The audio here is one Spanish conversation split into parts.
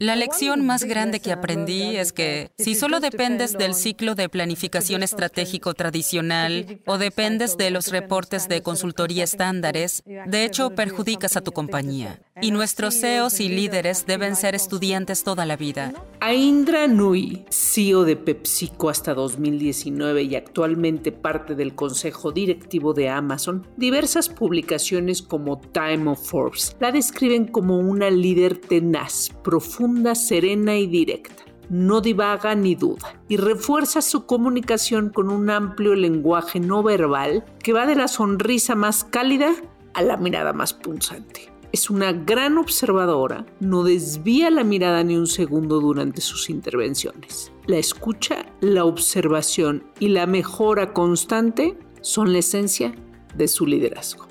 La lección más grande que aprendí es que si solo dependes del ciclo de planificación estratégico tradicional o dependes de los reportes de consultoría estándares, de hecho perjudicas a tu compañía. Y nuestros CEOs y líderes deben ser estudiantes toda la vida. Aindra Nui, CEO de PepsiCo hasta 2019 y actualmente parte del consejo directivo de Amazon, diversas publicaciones como Time of Forbes la describen como una líder tenaz, profunda serena y directa. No divaga ni duda y refuerza su comunicación con un amplio lenguaje no verbal que va de la sonrisa más cálida a la mirada más punzante. Es una gran observadora, no desvía la mirada ni un segundo durante sus intervenciones. La escucha, la observación y la mejora constante son la esencia de su liderazgo.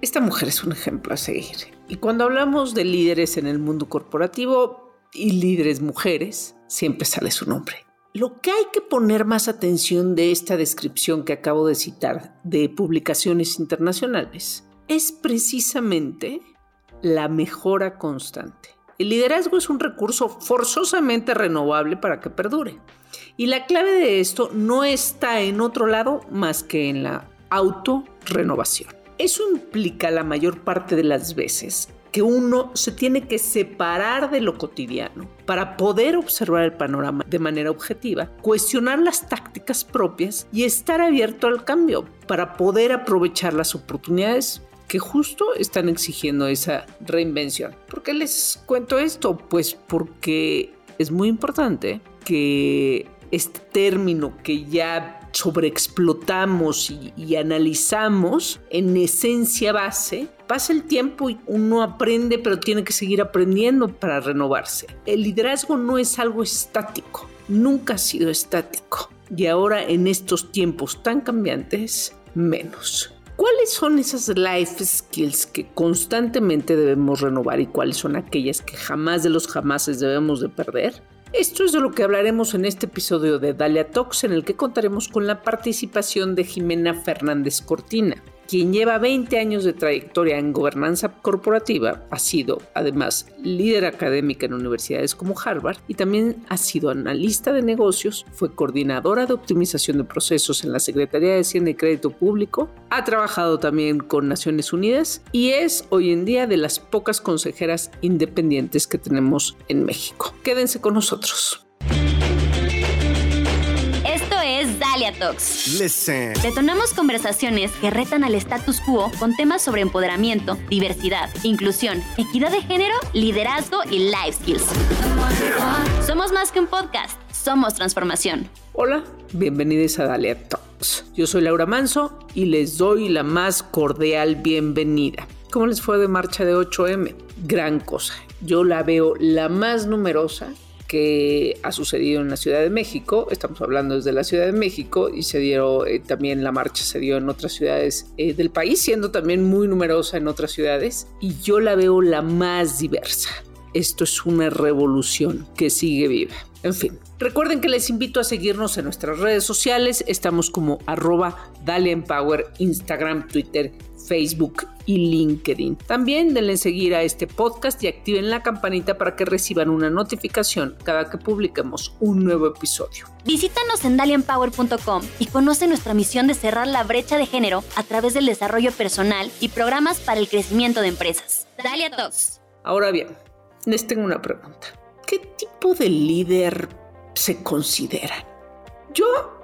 Esta mujer es un ejemplo a seguir y cuando hablamos de líderes en el mundo corporativo y líderes mujeres, siempre sale su nombre. Lo que hay que poner más atención de esta descripción que acabo de citar de publicaciones internacionales es precisamente la mejora constante. El liderazgo es un recurso forzosamente renovable para que perdure. Y la clave de esto no está en otro lado más que en la autorrenovación. Eso implica la mayor parte de las veces que uno se tiene que separar de lo cotidiano para poder observar el panorama de manera objetiva, cuestionar las tácticas propias y estar abierto al cambio para poder aprovechar las oportunidades que justo están exigiendo esa reinvención. ¿Por qué les cuento esto? Pues porque es muy importante que este término que ya sobreexplotamos y, y, analizamos en esencia base, pasa el tiempo y uno aprende, pero tiene que seguir aprendiendo para renovarse. El liderazgo no es algo estático, nunca ha sido estático. Y ahora en estos tiempos tan cambiantes, menos. ¿Cuáles son esas life skills que constantemente debemos renovar y cuáles son aquellas que jamás de los jamases debemos de perder? Esto es de lo que hablaremos en este episodio de Dalia Talks, en el que contaremos con la participación de Jimena Fernández Cortina quien lleva 20 años de trayectoria en gobernanza corporativa, ha sido además líder académica en universidades como Harvard y también ha sido analista de negocios, fue coordinadora de optimización de procesos en la Secretaría de Hacienda y Crédito Público, ha trabajado también con Naciones Unidas y es hoy en día de las pocas consejeras independientes que tenemos en México. Quédense con nosotros. Dalia Talks. Detonamos conversaciones que retan al status quo con temas sobre empoderamiento, diversidad, inclusión, equidad de género, liderazgo y life skills. Somos más que un podcast, somos transformación. Hola, bienvenidos a Dalia Talks. Yo soy Laura Manso y les doy la más cordial bienvenida. ¿Cómo les fue de marcha de 8M? Gran cosa. Yo la veo la más numerosa que ha sucedido en la Ciudad de México. Estamos hablando desde la Ciudad de México y se dio eh, también la marcha se dio en otras ciudades eh, del país, siendo también muy numerosa en otras ciudades. Y yo la veo la más diversa. Esto es una revolución que sigue viva. En fin, recuerden que les invito a seguirnos en nuestras redes sociales. Estamos como arroba Dale Empower, Instagram, Twitter Facebook y LinkedIn. También denle seguir a este podcast y activen la campanita para que reciban una notificación cada que publiquemos un nuevo episodio. Visítanos en dalianpower.com y conoce nuestra misión de cerrar la brecha de género a través del desarrollo personal y programas para el crecimiento de empresas. Dalia Talks. Ahora bien, les tengo una pregunta. ¿Qué tipo de líder se considera? Yo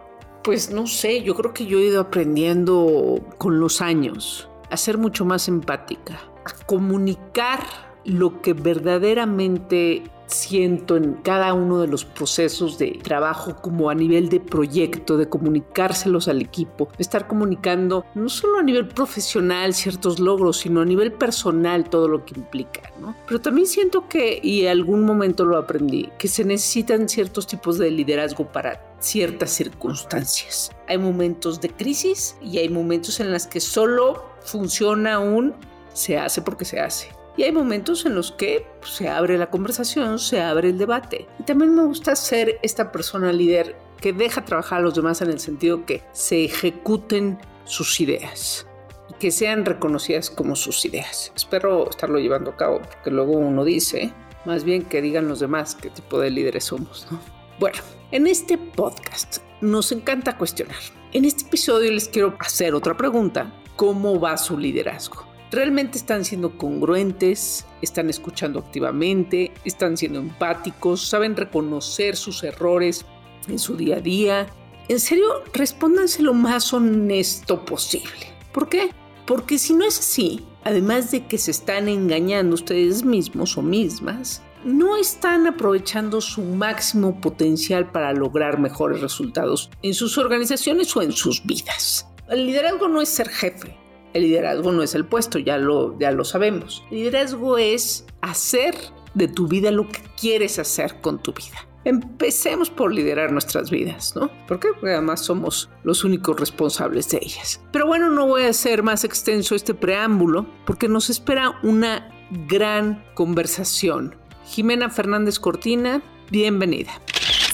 pues no sé, yo creo que yo he ido aprendiendo con los años a ser mucho más empática, a comunicar lo que verdaderamente siento en cada uno de los procesos de trabajo como a nivel de proyecto, de comunicárselos al equipo, de estar comunicando no solo a nivel profesional ciertos logros, sino a nivel personal todo lo que implica, ¿no? Pero también siento que, y en algún momento lo aprendí, que se necesitan ciertos tipos de liderazgo para ciertas circunstancias. Hay momentos de crisis y hay momentos en los que solo funciona un se hace porque se hace y hay momentos en los que pues, se abre la conversación, se abre el debate. Y también me gusta ser esta persona líder que deja trabajar a los demás en el sentido que se ejecuten sus ideas y que sean reconocidas como sus ideas. Espero estarlo llevando a cabo porque luego uno dice, Más bien que digan los demás qué tipo de líderes somos, ¿no? Bueno, en este podcast nos encanta cuestionar. En este episodio les quiero hacer otra pregunta. ¿Cómo va su liderazgo? ¿Realmente están siendo congruentes? ¿Están escuchando activamente? ¿Están siendo empáticos? ¿Saben reconocer sus errores en su día a día? En serio, respóndanse lo más honesto posible. ¿Por qué? Porque si no es así, además de que se están engañando ustedes mismos o mismas, no están aprovechando su máximo potencial para lograr mejores resultados en sus organizaciones o en sus vidas. El liderazgo no es ser jefe, el liderazgo no es el puesto, ya lo, ya lo sabemos. El liderazgo es hacer de tu vida lo que quieres hacer con tu vida. Empecemos por liderar nuestras vidas, ¿no? ¿Por qué? Porque además somos los únicos responsables de ellas. Pero bueno, no voy a hacer más extenso este preámbulo porque nos espera una gran conversación. Jimena Fernández Cortina, bienvenida.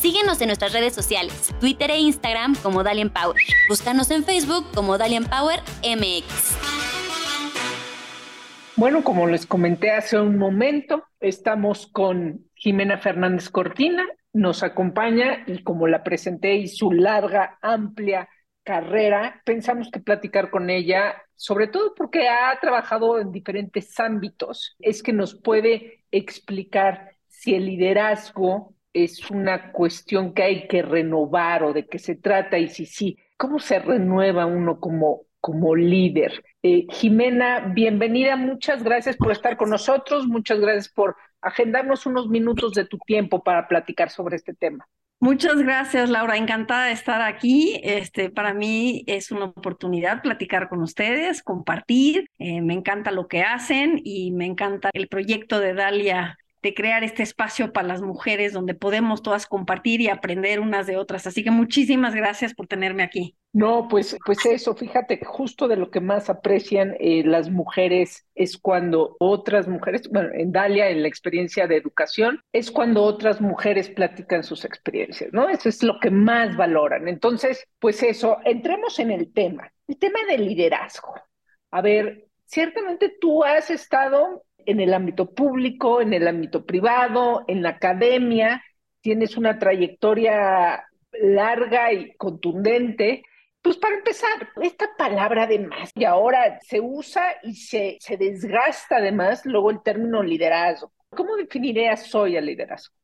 Síguenos en nuestras redes sociales, Twitter e Instagram como Dalian Power. Búscanos en Facebook como Dalian Power MX. Bueno, como les comenté hace un momento, estamos con Jimena Fernández Cortina, nos acompaña y como la presenté y su larga, amplia carrera, pensamos que platicar con ella, sobre todo porque ha trabajado en diferentes ámbitos, es que nos puede explicar si el liderazgo es una cuestión que hay que renovar o de qué se trata y si sí, ¿cómo se renueva uno como, como líder? Eh, Jimena, bienvenida, muchas gracias por estar con nosotros, muchas gracias por agendarnos unos minutos de tu tiempo para platicar sobre este tema. Muchas gracias, Laura. Encantada de estar aquí. Este, para mí es una oportunidad platicar con ustedes, compartir. Eh, me encanta lo que hacen y me encanta el proyecto de Dalia de crear este espacio para las mujeres donde podemos todas compartir y aprender unas de otras. Así que muchísimas gracias por tenerme aquí. No, pues, pues eso, fíjate, justo de lo que más aprecian eh, las mujeres es cuando otras mujeres, bueno, en Dalia, en la experiencia de educación, es cuando otras mujeres platican sus experiencias, ¿no? Eso es lo que más valoran. Entonces, pues eso, entremos en el tema, el tema del liderazgo. A ver, ciertamente tú has estado en el ámbito público, en el ámbito privado, en la academia, tienes una trayectoria larga y contundente. Pues para empezar, esta palabra de más, y ahora se usa y se, se desgasta además luego el término liderazgo. ¿Cómo definirías hoy el liderazgo?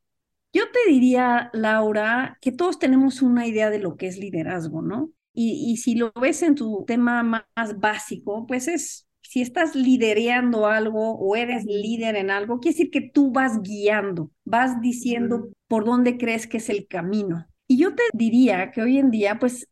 Yo te diría, Laura, que todos tenemos una idea de lo que es liderazgo, ¿no? Y, y si lo ves en tu tema más básico, pues es si estás lidereando algo o eres líder en algo, quiere decir que tú vas guiando, vas diciendo por dónde crees que es el camino. Y yo te diría que hoy en día, pues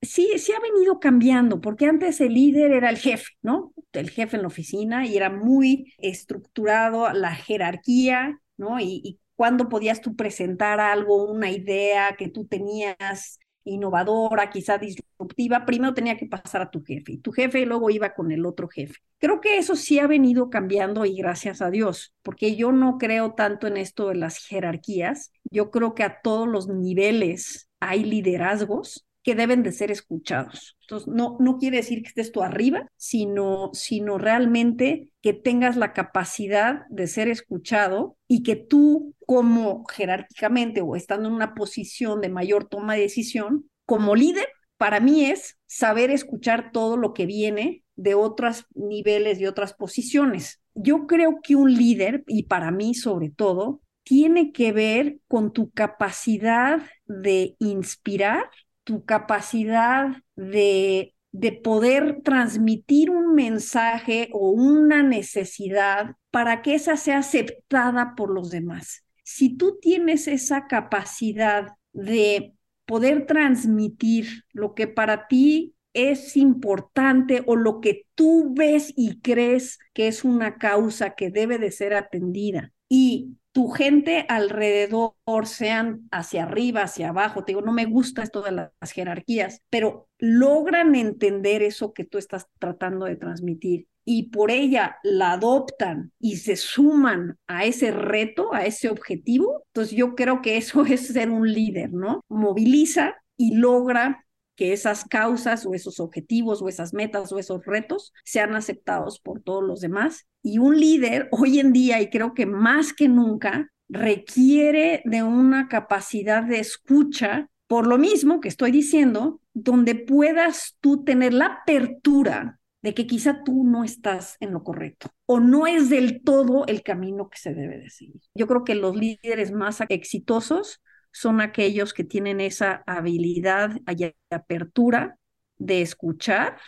sí, sí ha venido cambiando, porque antes el líder era el jefe, ¿no? El jefe en la oficina y era muy estructurado la jerarquía, ¿no? Y, y cuándo podías tú presentar algo, una idea que tú tenías innovadora, quizá disruptiva, primero tenía que pasar a tu jefe y tu jefe luego iba con el otro jefe. Creo que eso sí ha venido cambiando y gracias a Dios, porque yo no creo tanto en esto de las jerarquías, yo creo que a todos los niveles hay liderazgos que deben de ser escuchados. Entonces, no, no quiere decir que estés tú arriba, sino, sino realmente que tengas la capacidad de ser escuchado y que tú como jerárquicamente o estando en una posición de mayor toma de decisión, como líder, para mí es saber escuchar todo lo que viene de otros niveles y otras posiciones. Yo creo que un líder, y para mí sobre todo, tiene que ver con tu capacidad de inspirar tu capacidad de, de poder transmitir un mensaje o una necesidad para que esa sea aceptada por los demás. Si tú tienes esa capacidad de poder transmitir lo que para ti es importante o lo que tú ves y crees que es una causa que debe de ser atendida y tu gente alrededor sean hacia arriba, hacia abajo, te digo, no me gusta esto de las jerarquías, pero logran entender eso que tú estás tratando de transmitir y por ella la adoptan y se suman a ese reto, a ese objetivo, entonces yo creo que eso es ser un líder, ¿no? Moviliza y logra que esas causas o esos objetivos o esas metas o esos retos sean aceptados por todos los demás. Y un líder hoy en día, y creo que más que nunca, requiere de una capacidad de escucha, por lo mismo que estoy diciendo, donde puedas tú tener la apertura de que quizá tú no estás en lo correcto o no es del todo el camino que se debe de seguir. Yo creo que los líderes más exitosos son aquellos que tienen esa habilidad y apertura de escuchar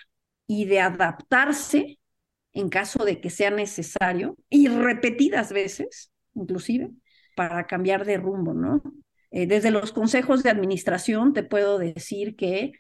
y de adaptarse en caso de que sea necesario y repetidas veces, inclusive, para cambiar de rumbo, ¿no? Eh, desde los consejos de administración te puedo decir que,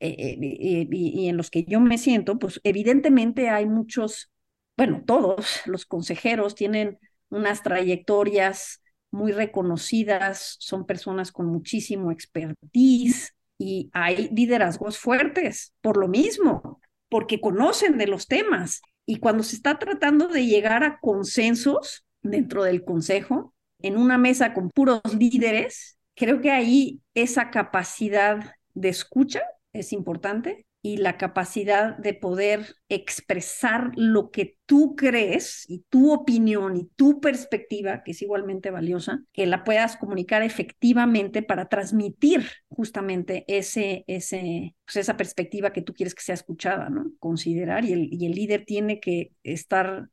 eh, eh, y, en los que yo me siento, pues evidentemente hay muchos, bueno, todos los consejeros tienen unas trayectorias muy reconocidas, son personas con muchísimo expertise y hay liderazgos fuertes por lo mismo, porque conocen de los temas. Y cuando se está tratando de llegar a consensos dentro del consejo, en una mesa con puros líderes, creo que ahí esa capacidad de escucha es importante y la capacidad de poder expresar lo que tú crees y tu opinión y tu perspectiva, que es igualmente valiosa, que la puedas comunicar efectivamente para transmitir justamente ese, ese, pues esa perspectiva que tú quieres que sea escuchada, ¿no? Considerar y el, y el líder tiene que estar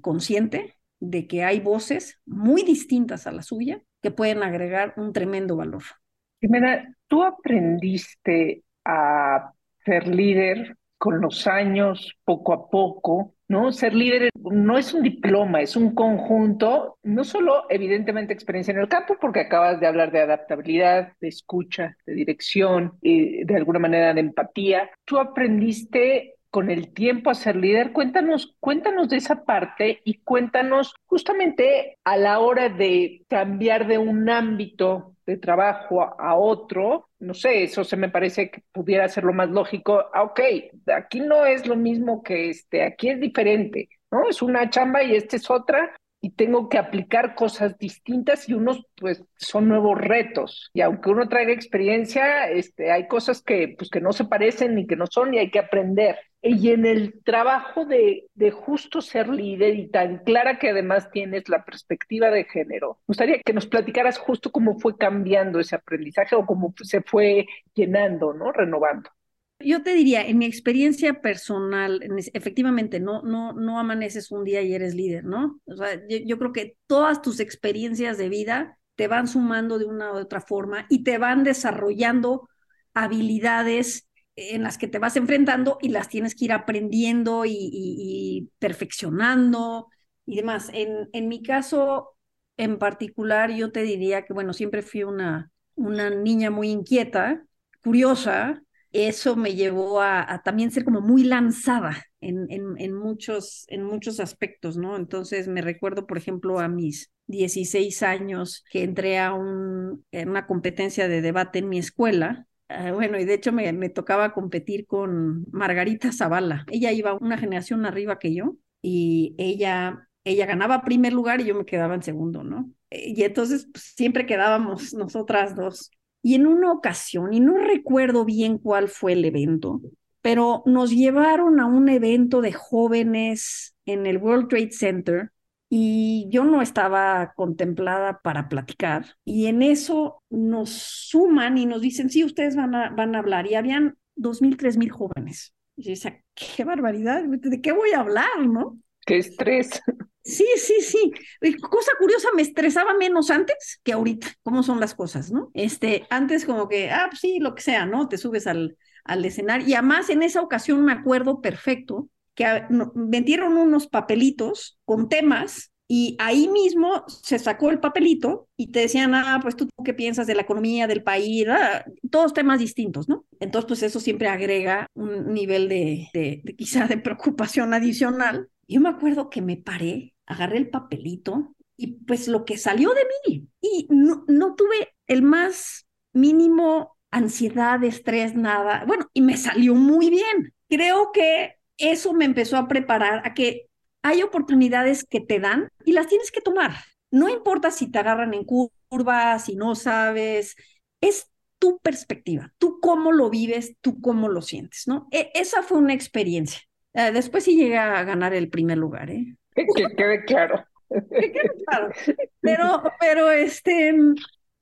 consciente de que hay voces muy distintas a la suya que pueden agregar un tremendo valor. Jimena, tú aprendiste a ser líder con los años, poco a poco, ¿no? Ser líder no es un diploma, es un conjunto, no solo evidentemente experiencia en el campo, porque acabas de hablar de adaptabilidad, de escucha, de dirección, y de alguna manera de empatía. Tú aprendiste con el tiempo a ser líder. Cuéntanos, cuéntanos de esa parte y cuéntanos justamente a la hora de cambiar de un ámbito de trabajo a, otro, no sé, eso se me parece que pudiera ser lo más lógico. Ah, ok, aquí no es lo mismo que este, aquí es diferente, ¿no? Es una chamba y esta es otra, y tengo que aplicar cosas distintas y unos pues son nuevos retos. Y aunque uno traiga experiencia este hay cosas que pues que no se parecen ni que no son y hay que aprender. Y en el trabajo de, de justo ser líder y tan clara que además tienes la perspectiva de género me gustaría que nos platicaras justo cómo fue cambiando ese aprendizaje o cómo se fue llenando no renovando yo te diría, en mi experiencia personal, efectivamente, no, no, no amaneces un día y eres líder, ¿no? O sea, yo, creo que todas tus experiencias de vida te van sumando de una u otra forma y te van desarrollando habilidades en las que te vas enfrentando y las tienes que ir aprendiendo y, perfeccionando y demás. En, en mi caso en particular, yo te diría que, bueno, siempre fui una, una niña muy inquieta, curiosa, eso me llevó a, también ser como muy lanzada en, en, muchos, en muchos aspectos, ¿no? Entonces me recuerdo, por ejemplo, a mis 16 años que entré a, un, una competencia de debate en mi escuela. Ah, bueno, y de hecho me, tocaba competir con Margarita Zavala. Ella iba una generación arriba que yo y ella, ella ganaba primer lugar y yo me quedaba en segundo, ¿no? Y entonces pues, siempre quedábamos nosotras dos. Y en una ocasión, y no recuerdo bien cuál fue el evento, pero nos llevaron a un evento de jóvenes en el World Trade Center y yo no estaba contemplada para platicar. Y en eso nos suman y nos dicen, sí, ustedes van a, van a hablar. Y habían dos mil, tres mil jóvenes. Y yo decía, qué barbaridad, ¿de qué voy a hablar, no? Qué estrés. Sí, sí, sí. Cosa curiosa, me estresaba menos antes que ahorita, cómo son las cosas, ¿no? Este, antes como que, ah, pues sí, lo que sea, ¿no? Te subes al, al escenario. Y además en esa ocasión me acuerdo perfecto que metieron unos papelitos con temas y ahí mismo se sacó el papelito y te decían, ah, pues tú qué piensas de la economía del país, ah, todos temas distintos, ¿no? Entonces, pues eso siempre agrega un nivel de, de, de quizá de preocupación adicional yo me acuerdo que me paré, agarré el papelito y pues lo que salió de mí. Y no, no tuve el más mínimo ansiedad, estrés, nada. Bueno, y me salió muy bien. Creo que eso me empezó a preparar a que hay oportunidades que te dan y las tienes que tomar. No importa si te agarran en curvas, si no sabes, es tu perspectiva, tú cómo lo vives, tú cómo lo sientes, ¿no? E, esa fue una experiencia. Eh, después sí llegué a ganar el primer lugar, ¿eh? Que quede claro. Que quede claro. Pero, pero, este,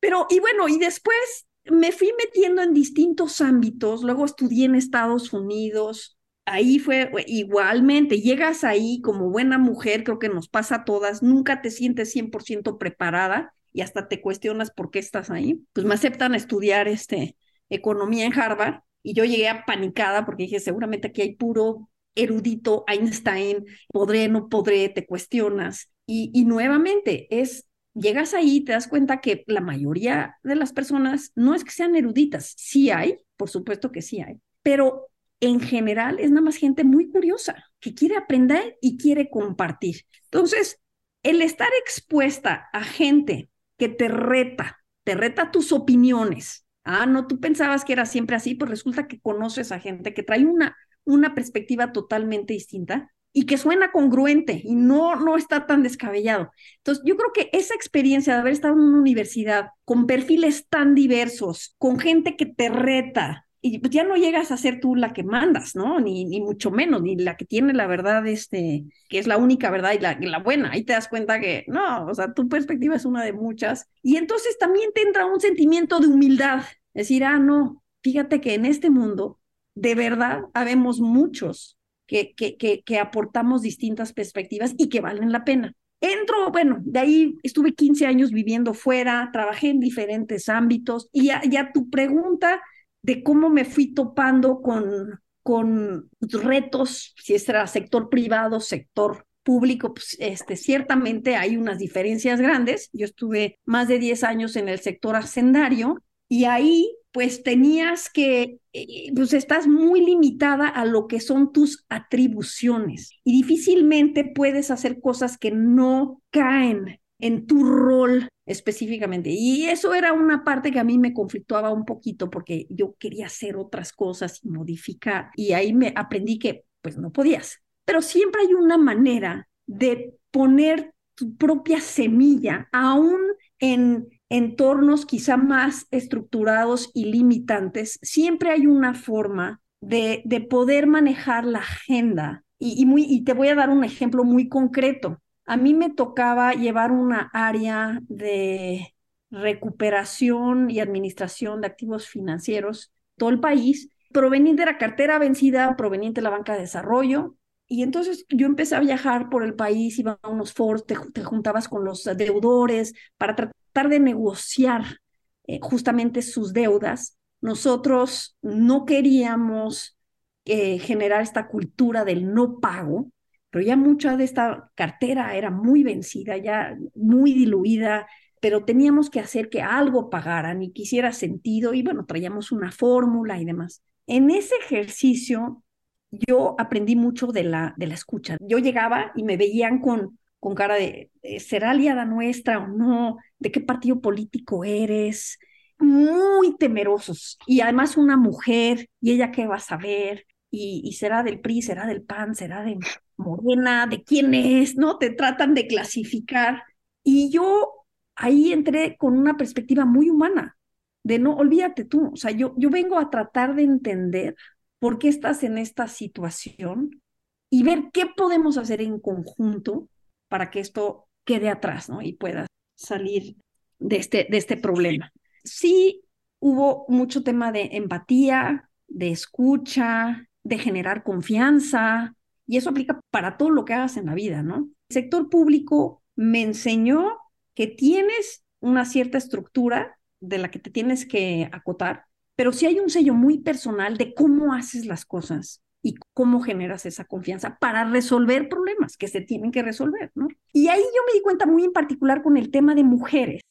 pero, y bueno, y después me fui metiendo en distintos ámbitos, luego estudié en Estados Unidos, ahí fue igualmente, llegas ahí como buena mujer, creo que nos pasa a todas, nunca te sientes 100% preparada y hasta te cuestionas por qué estás ahí. Pues me aceptan a estudiar este, economía en Harvard y yo llegué apanicada porque dije, seguramente aquí hay puro erudito Einstein, podré, no podré, te cuestionas. Y, y nuevamente es llegas ahí te das cuenta que la mayoría de las personas no es que sean eruditas, sí hay, por supuesto que sí hay, pero en general es nada más gente muy curiosa, que quiere aprender y quiere compartir. Entonces, el estar expuesta a gente que te reta, te reta tus opiniones. Ah, no, tú pensabas que era siempre así, pues resulta que conoces a gente que trae una, una perspectiva totalmente distinta y que suena congruente y no, no está tan descabellado. Entonces, yo creo que esa experiencia de haber estado en una universidad con perfiles tan diversos, con gente que te reta, y pues ya no llegas a ser tú la que mandas, ¿no? Ni, ni mucho menos, ni la que tiene la verdad, este, que es la única verdad y la, la buena. Ahí te das cuenta que no, o sea, tu perspectiva es una de muchas. Y entonces también te entra un sentimiento de humildad. Decir, ah, no, fíjate que en este mundo, de verdad, habemos muchos que, que, que, aportamos distintas perspectivas y que valen la pena. Entro, bueno, de ahí estuve 15 años viviendo fuera, trabajé en diferentes ámbitos y ya, tu pregunta de cómo me fui topando con, con retos, si era sector privado, sector público, pues este, ciertamente hay unas diferencias grandes. Yo estuve más de 10 años en el sector hacendario y ahí pues tenías que, eh, pues estás muy limitada a lo que son tus atribuciones y difícilmente puedes hacer cosas que no caen en tu rol específicamente. Y eso era una parte que a mí me conflictuaba un poquito porque yo quería hacer otras cosas y modificar. Y ahí me aprendí que pues no podías. Pero siempre hay una manera de poner tu propia semilla, aún en entornos quizá más estructurados y limitantes, siempre hay una forma de, de poder manejar la agenda. Y, muy, y te voy a dar un ejemplo muy concreto. A mí me tocaba llevar una área de recuperación y administración de activos financieros, todo el país, proveniente de la cartera vencida, proveniente de la banca de desarrollo. Y entonces yo empecé a viajar por el país, iba a unos foros, te, te juntabas con los deudores para tratar de negociar eh, justamente sus deudas, nosotros no queríamos eh, generar esta cultura del no pago, pero ya mucha de esta cartera era muy vencida, ya muy diluida, pero teníamos que hacer que algo pagaran y quisiera sentido y bueno, traíamos una fórmula y demás. En ese ejercicio yo aprendí mucho de la, de la escucha. Yo llegaba y me veían con con cara de, ¿será aliada nuestra o no? ¿De qué partido político eres? Muy temerosos. Y además una mujer, ¿y ella qué va a saber? Y, y, será del PRI, será del PAN, será de Morena, de quién es, ¿no? Te tratan de clasificar. Y yo ahí entré con una perspectiva muy humana, de no, olvídate tú, o sea, yo, yo vengo a tratar de entender por qué estás en esta situación y ver qué podemos hacer en conjunto para que esto quede atrás, ¿no? Y pueda salir de este, de este problema. Sí hubo mucho tema de empatía, de escucha, de generar confianza, y eso aplica para todo lo que hagas en la vida, ¿no? El sector público me enseñó que tienes una cierta estructura de la que te tienes que acotar, pero sí hay un sello muy personal de cómo haces las cosas y cómo generas esa confianza para resolver problemas que se tienen que resolver, ¿no? Y ahí yo me di cuenta muy en particular con el tema de mujeres.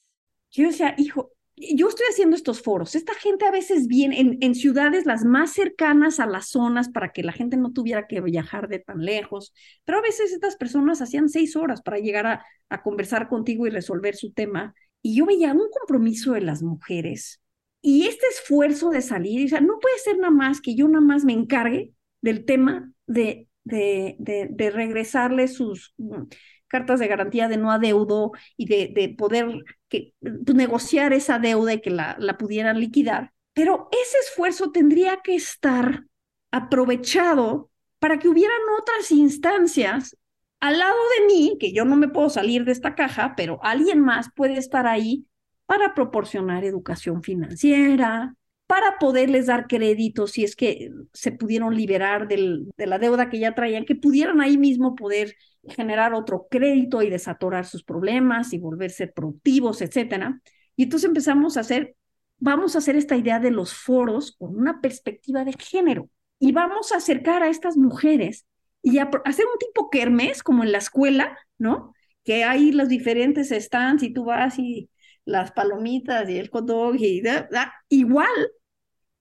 Yo decía, hijo, yo estoy haciendo estos foros. Esta gente a veces viene en, ciudades las más cercanas a las zonas para que la gente no tuviera que viajar de tan lejos, pero a veces estas personas hacían seis horas para llegar a, a conversar contigo y resolver su tema. Y yo veía un compromiso de las mujeres y este esfuerzo de salir, o sea, no puede ser nada más que yo nada más me encargue del tema de, de, de, regresarle sus mm, cartas de garantía de no adeudo y de, de poder que, pues, negociar esa deuda y que la, la pudieran liquidar. pero ese esfuerzo tendría que estar aprovechado para que hubieran otras instancias al lado de mí, que yo no me puedo salir de esta caja, pero alguien más puede estar ahí para proporcionar educación financiera, para poderles dar crédito si es que se pudieron liberar de la deuda que ya traían, que pudieran ahí mismo poder generar otro crédito y desatorar sus problemas y volverse productivos, etcétera. Y entonces empezamos a hacer, vamos a hacer esta idea de los foros con una perspectiva de género y vamos a acercar a estas mujeres y hacer un tipo kermes como en la escuela, ¿no? Que hay los diferentes stands y tú vas y las palomitas y el hot y igual,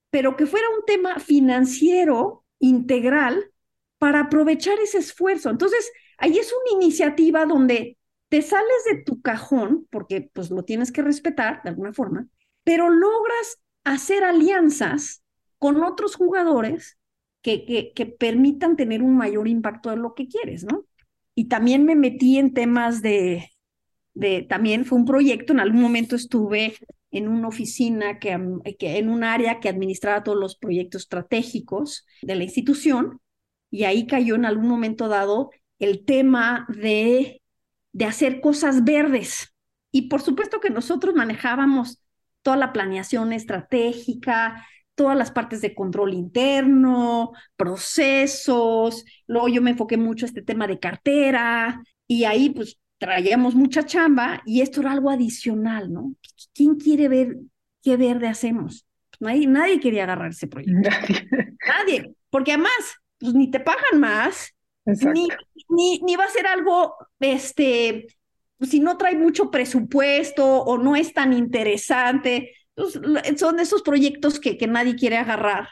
pero que fuera un tema financiero integral para aprovechar ese esfuerzo. Entonces, ahí es una iniciativa donde te sales de tu cajón, porque pues lo tienes que respetar de alguna forma, pero logras hacer alianzas con otros jugadores que, que, permitan tener un mayor impacto en lo que quieres, ¿no? Y también me metí en temas de, de, también fue un proyecto, en algún momento estuve en una oficina, que, que, en un área que administraba todos los proyectos estratégicos de la institución, y ahí cayó en algún momento dado el tema de, de hacer cosas verdes. Y por supuesto que nosotros manejábamos toda la planeación estratégica, todas las partes de control interno, procesos, luego yo me enfoqué mucho a este tema de cartera y ahí pues traíamos mucha chamba y esto era algo adicional, ¿no? ¿Quién quiere ver qué verde hacemos? Pues nadie, nadie quería agarrar ese proyecto. Nadie. porque además, pues ni te pagan más, ni, ni, ni va a ser algo, este, si no trae mucho presupuesto o no es tan interesante, son esos proyectos que, que nadie quiere agarrar.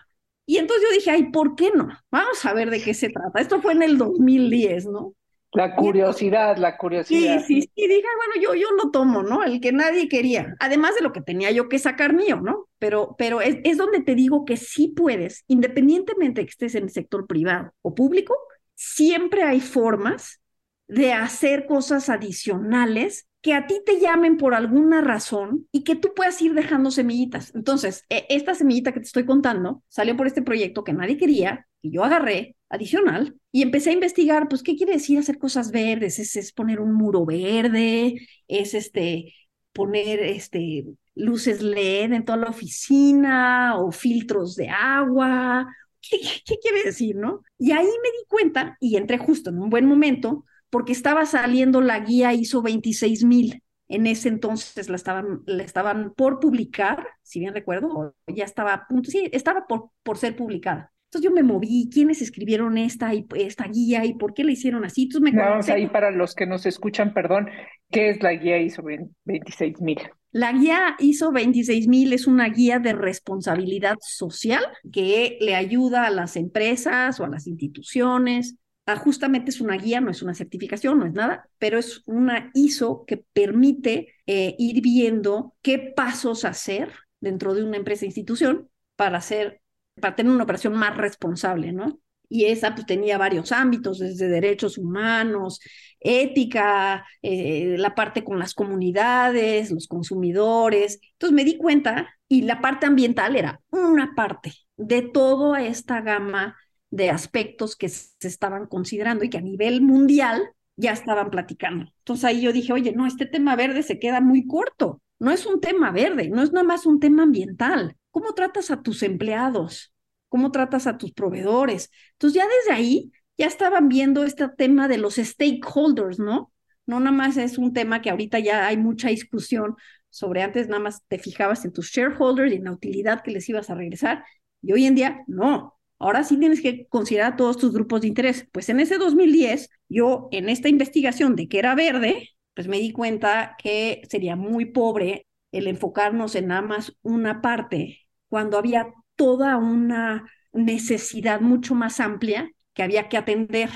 Y entonces yo dije, ay, ¿por qué no? Vamos a ver de qué se trata. Esto fue en el 2010, ¿no? La curiosidad, la curiosidad. Sí, sí, sí, dije, bueno, yo, yo lo tomo, ¿no? El que nadie quería, además de lo que tenía yo que sacar mío, ¿no? Pero, pero es, es donde te digo que sí puedes, independientemente de que estés en el sector privado o público, siempre hay formas de hacer cosas adicionales que a ti te llamen por alguna razón y que tú puedas ir dejando semillitas. Entonces, e, esta semillita que te estoy contando salió por este proyecto que nadie quería, y yo agarré adicional y empecé a investigar, pues, ¿qué quiere decir hacer cosas verdes? Es, poner un muro verde, es este, poner este, luces LED en toda la oficina o filtros de agua. ¿Qué, qué quiere decir, no? Y ahí me di cuenta y entré justo en un buen momento porque estaba saliendo la guía ISO 26000. En ese entonces la estaban, la estaban por publicar, si bien recuerdo, ya estaba a punto, sí, estaba por, por ser publicada. Entonces yo me moví, quiénes escribieron esta, esta guía y por qué la hicieron así. Entonces me Vamos ahí para los que nos escuchan, perdón, ¿qué es la guía ISO 26000? La guía ISO 26000 es una guía de responsabilidad social que le ayuda a las empresas o a las instituciones Ah, justamente es una guía, no es una certificación, no es nada, pero es una ISO que permite eh, ir viendo qué pasos hacer dentro de una empresa e institución para hacer, para tener una operación más responsable, ¿no? Y esa pues tenía varios ámbitos, desde derechos humanos, ética, eh, la parte con las comunidades, los consumidores. Entonces me di cuenta y la parte ambiental era una parte de toda esta gama de aspectos que se estaban considerando y que a nivel mundial ya estaban platicando. Entonces ahí yo dije, oye, no, este tema verde se queda muy corto. No es un tema verde, no es nada más un tema ambiental. ¿Cómo tratas a tus empleados? ¿Cómo tratas a tus proveedores? Entonces ya desde ahí ya estaban viendo este tema de los stakeholders, ¿no? No nada más es un tema que ahorita ya hay mucha discusión sobre antes nada más te fijabas en tus shareholders y en la utilidad que les ibas a regresar. Y hoy en día, no, Ahora sí tienes que considerar todos tus grupos de interés. Pues en ese 2010, yo en esta investigación de que era verde, pues me di cuenta que sería muy pobre el enfocarnos en nada más una parte, cuando había toda una necesidad mucho más amplia que había que atender.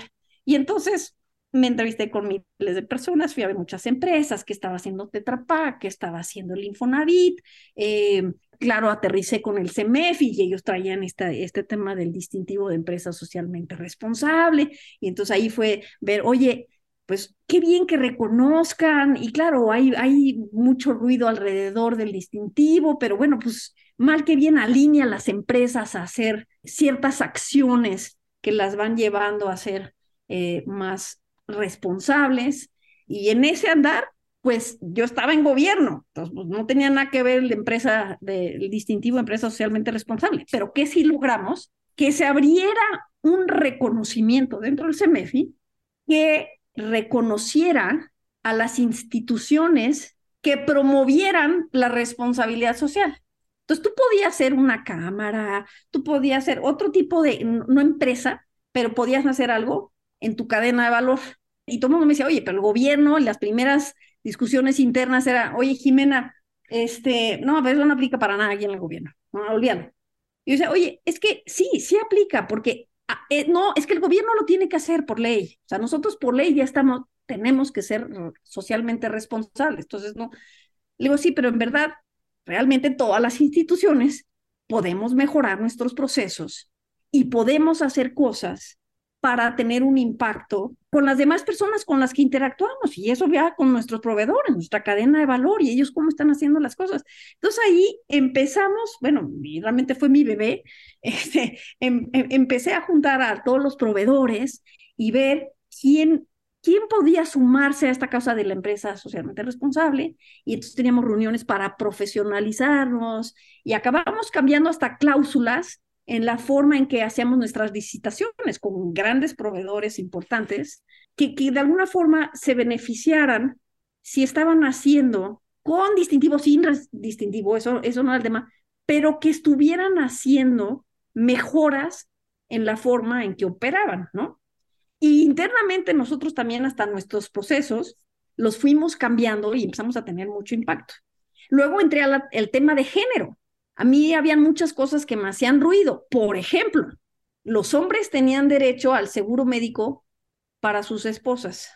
Y entonces me entrevisté con miles de personas, fui a ver muchas empresas que estaba haciendo Tetra Pak, que estaba haciendo el Infonavit, eh, claro, aterricé con el CEMEF y ellos traían este tema del distintivo de empresa socialmente responsable. Y entonces ahí fue ver, oye, pues qué bien que reconozcan, y claro, hay, hay mucho ruido alrededor del distintivo, pero bueno, pues mal que bien alinea a las empresas a hacer ciertas acciones que las van llevando a ser eh, más responsables. Y en ese andar, pues yo estaba en gobierno, entonces pues, no tenía nada que ver la empresa del distintivo empresa socialmente responsable, pero que si logramos que se abriera un reconocimiento dentro del CEMEFI que reconociera a las instituciones que promovieran la responsabilidad social. Entonces tú podías ser una cámara, tú podías ser otro tipo de, no empresa, pero podías hacer algo en tu cadena de valor. Y todo el mundo me decía, oye, pero el gobierno, las primeras discusiones internas era, oye, Jimena, este, no, pero eso no aplica para nada aquí en el gobierno, no, olvídalo. Y yo decía, oye, es que sí, sí aplica, porque Ah, eh, no, es que el gobierno lo tiene que hacer por ley. O sea, nosotros por ley ya estamos, tenemos que ser socialmente responsables. Entonces, no, le digo, sí, pero en verdad, realmente todas las instituciones podemos mejorar nuestros procesos y podemos hacer cosas para tener un impacto con las demás personas con las que interactuamos y eso ya con nuestros proveedores, nuestra cadena de valor y ellos cómo están haciendo las cosas. Entonces ahí empezamos, bueno, realmente fue mi bebé, este, em, em, empecé a juntar a todos los proveedores y ver quién, quién podía sumarse a esta causa de la empresa socialmente responsable y entonces teníamos reuniones para profesionalizarnos y acabamos cambiando hasta cláusulas en la forma en que hacíamos nuestras licitaciones con grandes proveedores importantes, que, que de alguna forma se beneficiaran si estaban haciendo con distintivo, sin distintivo, eso, eso no era el tema, pero que estuvieran haciendo mejoras en la forma en que operaban, ¿no? Y internamente nosotros también hasta nuestros procesos los fuimos cambiando y empezamos a tener mucho impacto. Luego entré al tema de género a mí habían muchas cosas que me hacían ruido. Por ejemplo, los hombres tenían derecho al seguro médico para sus esposas,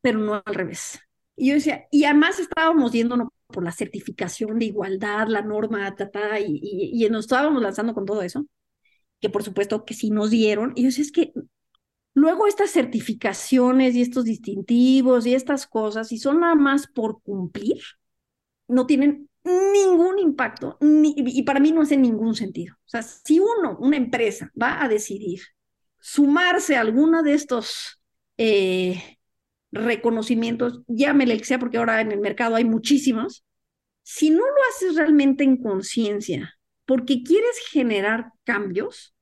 pero no al revés. Y yo decía, y además estábamos yéndonos por la certificación de igualdad, la norma, y, y, nos estábamos lanzando con todo eso, que por supuesto que sí nos dieron. Y yo decía, es que luego estas certificaciones y estos distintivos y estas cosas, si son nada más por cumplir, no tienen ningún impacto y para mí no hace ningún sentido. O sea, si uno, una empresa, va a decidir sumarse a alguna de estos eh, reconocimientos, llámele que sea porque ahora en el mercado hay muchísimos, si no lo haces realmente en conciencia porque quieres generar cambios,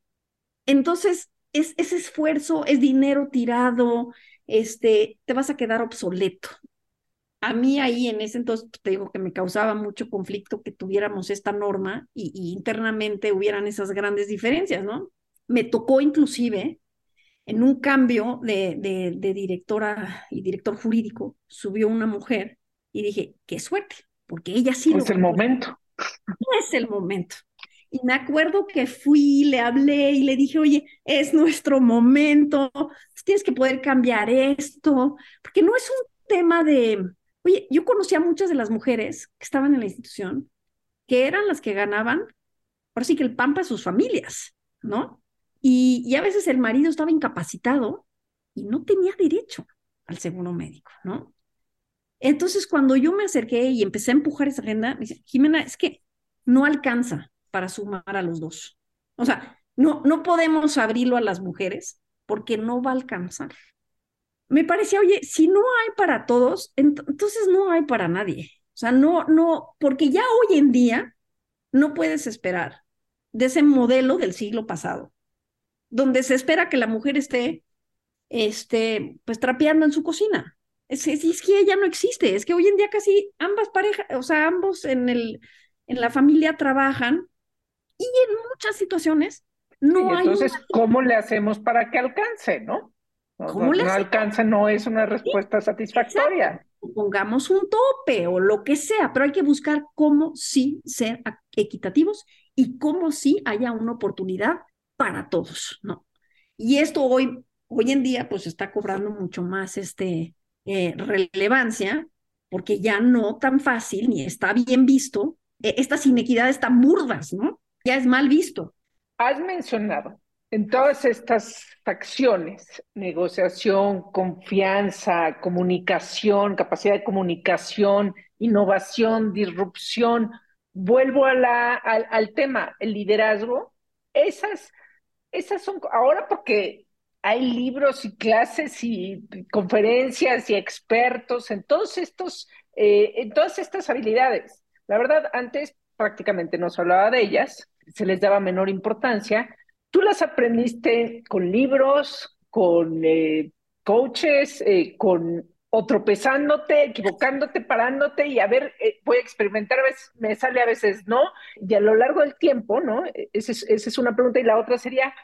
entonces es, ese esfuerzo es dinero tirado, este, te vas a quedar obsoleto a mí ahí en ese entonces te digo que me causaba mucho conflicto que tuviéramos esta norma y, internamente hubieran esas grandes diferencias, ¿no? Me tocó inclusive en un cambio de, de, directora y director jurídico, subió una mujer y dije, qué suerte, porque ella sí... Es el momento. Es el momento. Y me acuerdo que fui, le hablé y le dije, oye, es nuestro momento, tienes que poder cambiar esto, porque no es un tema de, Oye, yo conocí a muchas de las mujeres que estaban en la institución, que eran las que ganaban, ahora sí que el pan para sus familias, ¿no? Y, a veces el marido estaba incapacitado y no tenía derecho al seguro médico, ¿no? Entonces, cuando yo me acerqué y empecé a empujar esa agenda, me dice, Jimena, es que no alcanza para sumar a los dos. O sea, no, no podemos abrirlo a las mujeres porque no va a alcanzar me parecía, oye, si no hay para todos, entonces no hay para nadie. O sea, no, no, porque ya hoy en día no puedes esperar de ese modelo del siglo pasado, donde se espera que la mujer esté, este, pues trapeando en su cocina. Es, es, que ya no existe, es que hoy en día casi ambas parejas, o sea, ambos en, el, en la familia trabajan y en muchas situaciones no hay. Entonces, ¿cómo le hacemos para que alcance, no? No, alcanza, no es una respuesta satisfactoria. Pongamos un tope o lo que sea, pero hay que buscar cómo sí ser equitativos y cómo sí haya una oportunidad para todos, ¿no? Y esto hoy, hoy en día, pues está cobrando mucho más este, eh, relevancia, porque ya no tan fácil ni está bien visto eh, estas inequidades tan burdas, ¿no? Ya es mal visto. Has mencionado En todas estas acciones, negociación, confianza, comunicación, capacidad de comunicación, innovación, disrupción, vuelvo al tema, el liderazgo, esas, esas son, ahora porque hay libros y clases y conferencias y expertos en todos estos, eh, en todas estas habilidades. La verdad, antes prácticamente no se hablaba de ellas, se les daba menor importancia. Tú las aprendiste con libros, con eh, coaches, eh, con o tropezándote, equivocándote, parándote y a ver, eh, voy a experimentar, a veces me sale, a veces no, y a lo largo del tiempo, ¿no? Esa es, esa es una pregunta. Y la otra sería,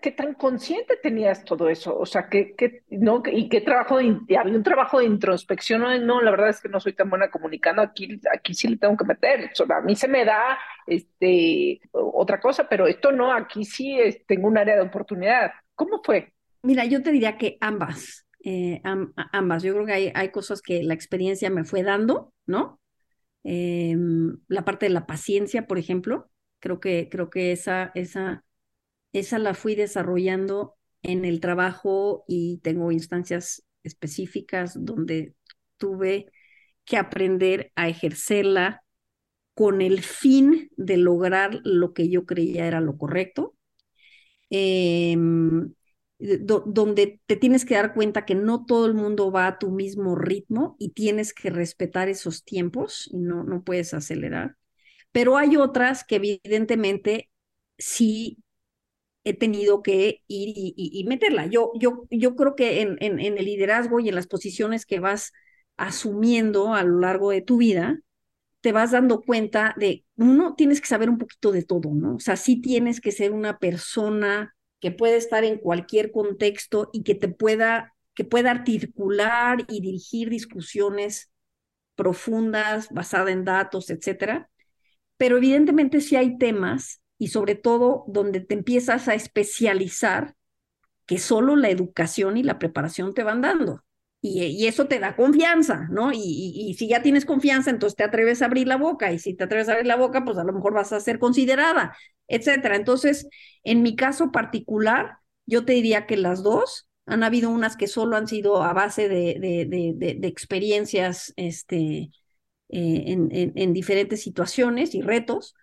¿qué tan consciente tenías todo eso? O sea, ¿qué, qué, no? ¿y qué trabajo, de, había un trabajo de introspección? No, la verdad es que no soy tan buena comunicando, aquí, aquí sí le tengo que meter, o a mí se me da este, otra cosa, pero esto no, aquí sí tengo un área de oportunidad. ¿Cómo fue? Mira, yo te diría que ambas. Eh, ambas. Yo creo que hay, hay, cosas que la experiencia me fue dando, ¿no? Em, la parte de la paciencia, por ejemplo, creo que, creo que esa, esa, esa la fui desarrollando en el trabajo y tengo instancias específicas donde tuve que aprender a ejercerla con el fin de lograr lo que yo creía era lo correcto. Eh, donde te tienes que dar cuenta que no todo el mundo va a tu mismo ritmo y tienes que respetar esos tiempos y no, no puedes acelerar. Pero hay otras que evidentemente sí he tenido que ir y, meterla. Yo, yo, yo creo que en, en, el liderazgo y en las posiciones que vas asumiendo a lo largo de tu vida, te vas dando cuenta de, uno, tienes que saber un poquito de todo, ¿no? O sea, sí tienes que ser una persona que puede estar en cualquier contexto y que te pueda, que pueda articular y dirigir discusiones profundas, basadas en datos, etcétera. Pero evidentemente sí hay temas y sobre todo donde te empiezas a especializar que solo la educación y la preparación te van dando. Y, eso te da confianza, ¿no? Y, si ya tienes confianza, entonces te atreves a abrir la boca. Y si te atreves a abrir la boca, pues a lo mejor vas a ser considerada etcétera. Entonces, en mi caso particular, yo te diría que las dos, han habido unas que solo han sido a base de, experiencias este, eh, en, diferentes situaciones y retos,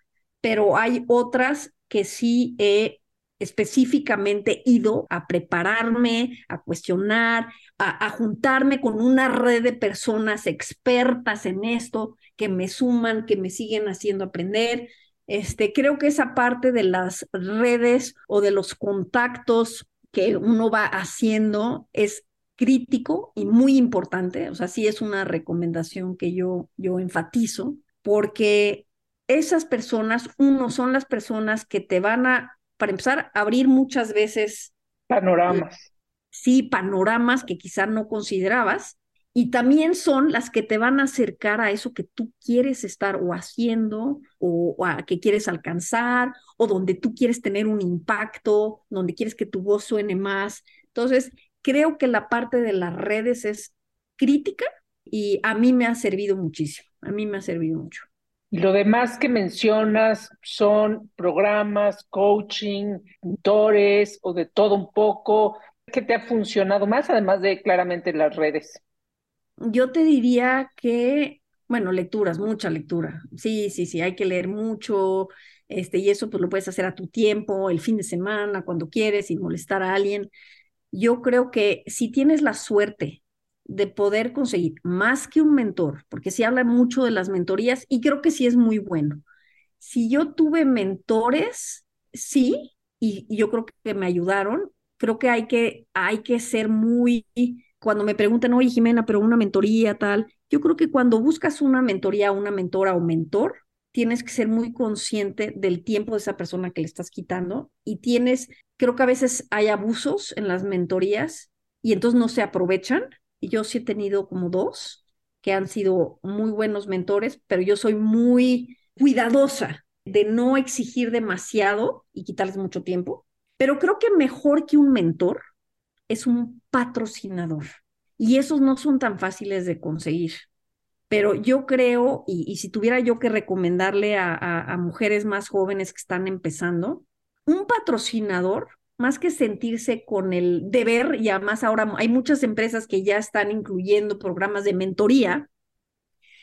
pero hay otras que sí he específicamente ido a prepararme, a cuestionar, a, juntarme con una red de personas expertas en esto, que me suman, que me siguen haciendo aprender, este, creo que esa parte de las redes o de los contactos que uno va haciendo es crítico y muy importante. O sea, sí es una recomendación que yo, yo enfatizo, porque esas personas, uno, son las personas que te van a, para empezar, abrir muchas veces panoramas. sí, panoramas que quizá no considerabas y también son las que te van a acercar a eso que tú quieres estar o haciendo o, a que quieres alcanzar o donde tú quieres tener un impacto, donde quieres que tu voz suene más. Entonces, creo que la parte de las redes es crítica y a mí me ha servido muchísimo, a mí me ha servido mucho. Y lo demás que mencionas son programas, coaching, tutores o de todo un poco. ¿Qué te ha funcionado más, además de claramente las redes? Yo te diría que, bueno, lecturas, mucha lectura. Sí, sí, sí, hay que leer mucho, este, y eso pues lo puedes hacer a tu tiempo, el fin de semana, cuando quieres, sin molestar a alguien. Yo creo que si tienes la suerte de poder conseguir más que un mentor, porque se habla mucho de las mentorías y creo que sí es muy bueno. Si yo tuve mentores, sí, y, yo creo que me ayudaron, creo que hay que, hay que ser muy cuando me preguntan, oye Jimena, pero una mentoría tal, yo creo que cuando buscas una mentoría, una mentora o mentor, tienes que ser muy consciente del tiempo de esa persona que le estás quitando y tienes, creo que a veces hay abusos en las mentorías y entonces no se aprovechan. Y yo sí he tenido como dos que han sido muy buenos mentores, pero yo soy muy cuidadosa de no exigir demasiado y quitarles mucho tiempo. Pero creo que mejor que un mentor es un patrocinador y esos no son tan fáciles de conseguir. Pero yo creo, y, si tuviera yo que recomendarle a, mujeres más jóvenes que están empezando, un patrocinador más que sentirse con el deber, y además ahora hay muchas empresas que ya están incluyendo programas de mentoría,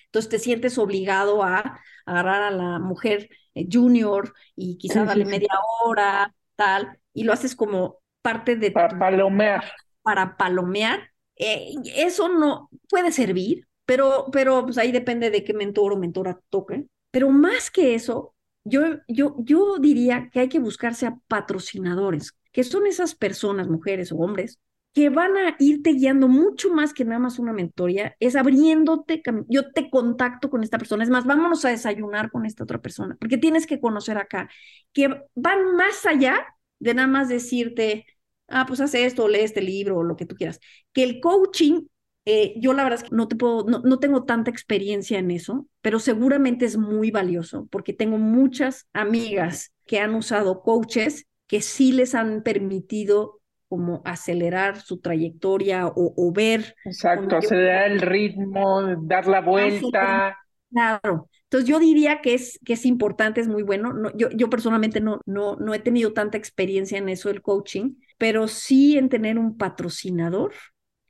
entonces te sientes obligado a agarrar a la mujer eh, junior y quizás darle media hora, tal, y lo haces como parte de... Para palomear. Para palomear. Eh, eso no puede servir, pero, pero pues ahí depende de qué mentor o mentora toque. Pero más que eso, yo, yo, yo diría que hay que buscarse a patrocinadores, que son esas personas, mujeres o hombres, que van a irte guiando mucho más que nada más una mentoría, es abriéndote, yo te contacto con esta persona, es más, vámonos a desayunar con esta otra persona, porque tienes que conocer acá, que van más allá de nada más decirte, ah, pues haz esto, lee este libro o lo que tú quieras, que el coaching eh, yo la verdad es que no te puedo, no, no, tengo tanta experiencia en eso, pero seguramente es muy valioso porque tengo muchas amigas que han usado coaches que sí les han permitido como acelerar su trayectoria o, ver. Exacto, acelerar el ritmo, dar la vuelta. Claro. Entonces yo diría que es, que es importante, es muy bueno. No, yo, yo personalmente no, no, no he tenido tanta experiencia en eso del coaching, pero sí en tener un patrocinador.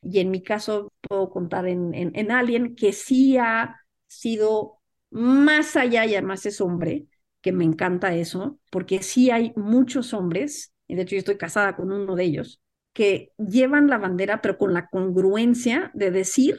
Y en mi caso puedo contar en, en, en alguien que sí ha sido más allá y además es hombre, que me encanta eso, porque sí hay muchos hombres y de hecho yo estoy casada con uno de ellos, que llevan la bandera, pero con la congruencia de decir,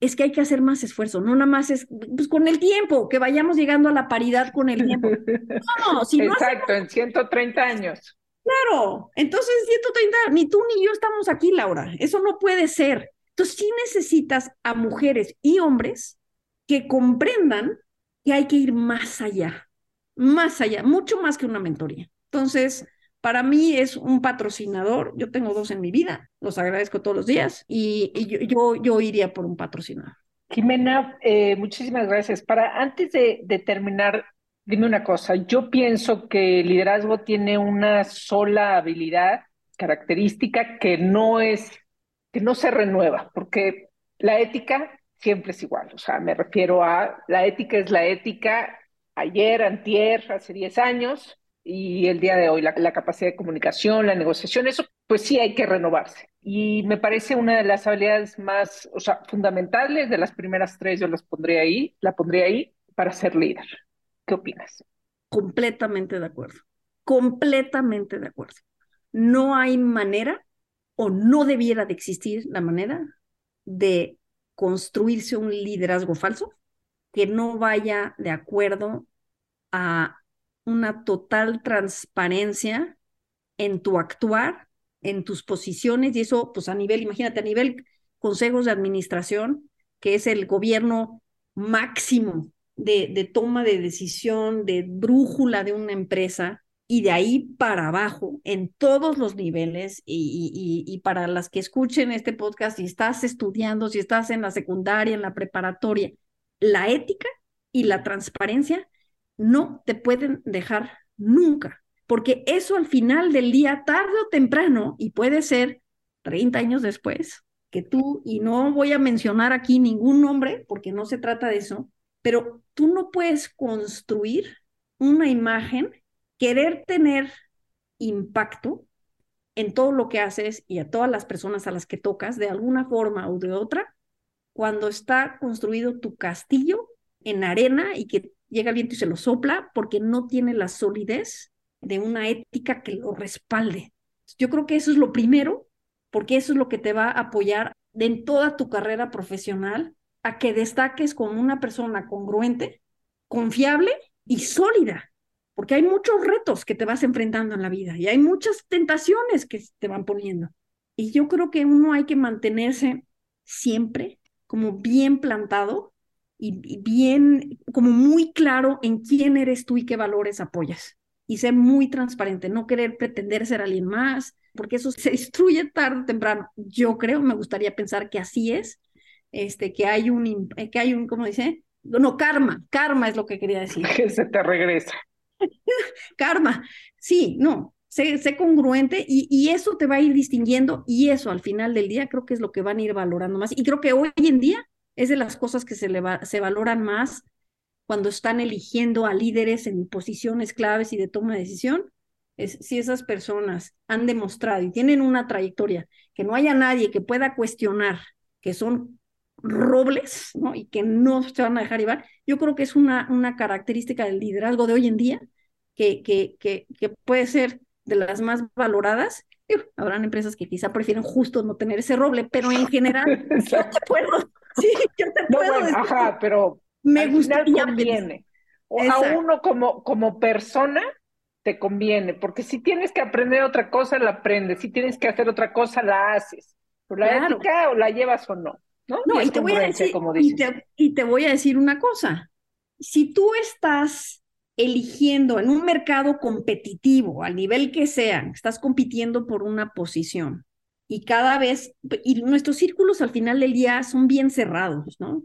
es que hay que hacer más esfuerzo, no nada más es pues, con el tiempo, que vayamos llegando a la paridad con el tiempo. No, si Exacto, en 130 años. Claro, entonces en 130, ni tú ni yo estamos aquí, Laura, eso no puede ser. Entonces sí necesitas a mujeres y hombres que comprendan que hay que ir más allá, más allá, mucho más que una mentoría. Entonces, para mí es un patrocinador. Yo tengo dos en mi vida, los agradezco todos los días y, yo, yo, iría por un patrocinador. Jimena, eh, muchísimas gracias. Para antes de, de, terminar, dime una cosa. Yo pienso que el liderazgo tiene una sola habilidad, característica que no es, que no se renueva, porque la ética siempre es igual. O sea, me refiero a la ética es la ética ayer, antier, hace 10 años y el día de hoy, la, capacidad de comunicación, la negociación, eso pues sí hay que renovarse. Y me parece una de las habilidades más, fundamentales, de las primeras tres yo las pondría ahí, la pondría ahí para ser líder. ¿Qué opinas? Completamente de acuerdo, completamente de acuerdo. No hay manera o no debiera de existir la manera de construirse un liderazgo falso que no vaya de acuerdo a una total transparencia en tu actuar, en tus posiciones, y eso, pues a nivel, imagínate, a nivel consejos de administración, que es el gobierno máximo de, de toma de decisión, de brújula de una empresa, y de ahí para abajo, en todos los niveles, y, y, y, para las que escuchen este podcast, si estás estudiando, si estás en la secundaria, en la preparatoria, la ética y la transparencia no te pueden dejar nunca, porque eso al final del día, tarde o temprano, y puede ser 30 años después, que tú, y no voy a mencionar aquí ningún nombre, porque no se trata de eso, pero tú no puedes construir una imagen, querer tener impacto en todo lo que haces y a todas las personas a las que tocas de alguna forma o de otra, cuando está construido tu castillo en arena y que llega el viento y se lo sopla porque no tiene la solidez de una ética que lo respalde. Yo creo que eso es lo primero, porque eso es lo que te va a apoyar en toda tu carrera profesional a que destaques como una persona congruente, confiable y sólida, porque hay muchos retos que te vas enfrentando en la vida y hay muchas tentaciones que te van poniendo. Y yo creo que uno hay que mantenerse siempre como bien plantado y, bien, como muy claro en quién eres tú y qué valores apoyas. Y ser muy transparente, no querer pretender ser alguien más, porque eso se destruye tarde o temprano. Yo creo, me gustaría pensar que así es, este, que hay un, que hay un, ¿cómo dice? No, karma, karma es lo que quería decir. Que se te regresa. karma, sí, no, sé, congruente y, eso te va a ir distinguiendo y eso al final del día creo que es lo que van a ir valorando más. Y creo que hoy en día es de las cosas que se, le se valoran más cuando están eligiendo a líderes en posiciones claves y de toma de decisión, si esas personas han demostrado y tienen una trayectoria, que no haya nadie que pueda cuestionar que son robles, ¿no? Y que no se van a dejar llevar, yo creo que es una, una característica del liderazgo de hoy en día que puede ser de las más valoradas. habrán empresas que quizá prefieren justo no tener ese roble, pero en general yo te puedo, sí, yo te puedo Ajá, pero me gusta conviene. O a uno como, como persona te conviene, porque si tienes que aprender otra cosa, la aprendes, si tienes que hacer otra cosa, la haces. la ética o la llevas o no. No, no y, te voy a decir, y te voy a decir una cosa. Si tú estás eligiendo en un mercado competitivo, al nivel que sea, estás compitiendo por una posición y cada vez, y nuestros círculos al final del día son bien cerrados, ¿no?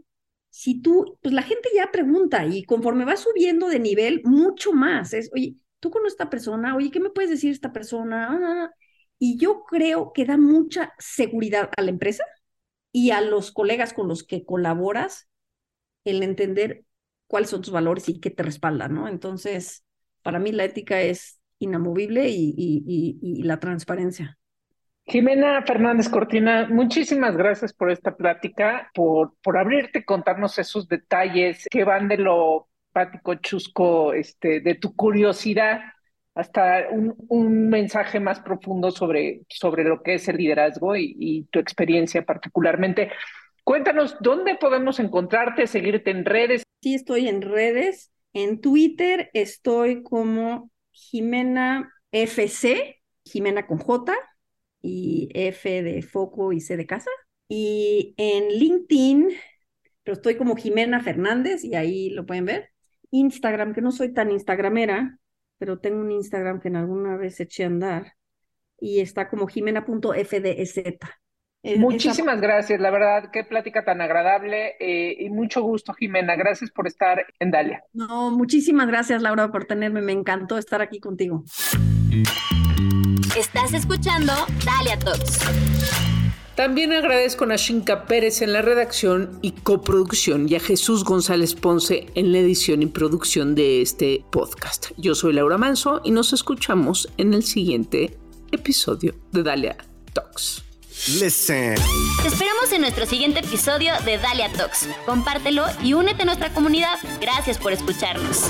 Si tú, pues la gente ya pregunta y conforme va subiendo de nivel, mucho más. Es, oye, tú con esta persona, oye, ¿qué me puedes decir esta persona? Ah, ah, ah". y yo creo que da mucha seguridad a la empresa y a los colegas con los que colaboras el entender cuáles son tus valores y qué te respaldan, ¿no? Entonces, para mí la ética es inamovible y, y, la transparencia. Jimena Fernández Cortina, muchísimas gracias por esta plática, por, por abrirte, contarnos esos detalles que van de lo práctico, chusco, este, de tu curiosidad hasta un, un, mensaje más profundo sobre, sobre lo que es el liderazgo y, y tu experiencia particularmente. Cuéntanos, ¿dónde podemos encontrarte, seguirte en redes? Sí, estoy en redes. En Twitter estoy como Jimena FC, Jimena con J y F de foco y C de casa. Y en LinkedIn, pero estoy como Jimena Fernández y ahí lo pueden ver. Instagram, que no soy tan instagramera, pero tengo un Instagram que en alguna vez eché a andar y está como jimena.fdz. Muchísimas gracias, la verdad, qué plática tan agradable eh, y mucho gusto, Jimena. Gracias por estar en Dalia. No, muchísimas gracias, Laura, por tenerme. Me encantó estar aquí contigo. Estás escuchando Dalia Talks. También agradezco a Shinka Pérez en la redacción y coproducción y a Jesús González Ponce en la edición y producción de este podcast. Yo soy Laura Manso y nos escuchamos en el siguiente episodio de Dalia Talks. Listen. Te esperamos en nuestro siguiente episodio de Dalia Talks. Compártelo y únete a nuestra comunidad. Gracias por escucharnos.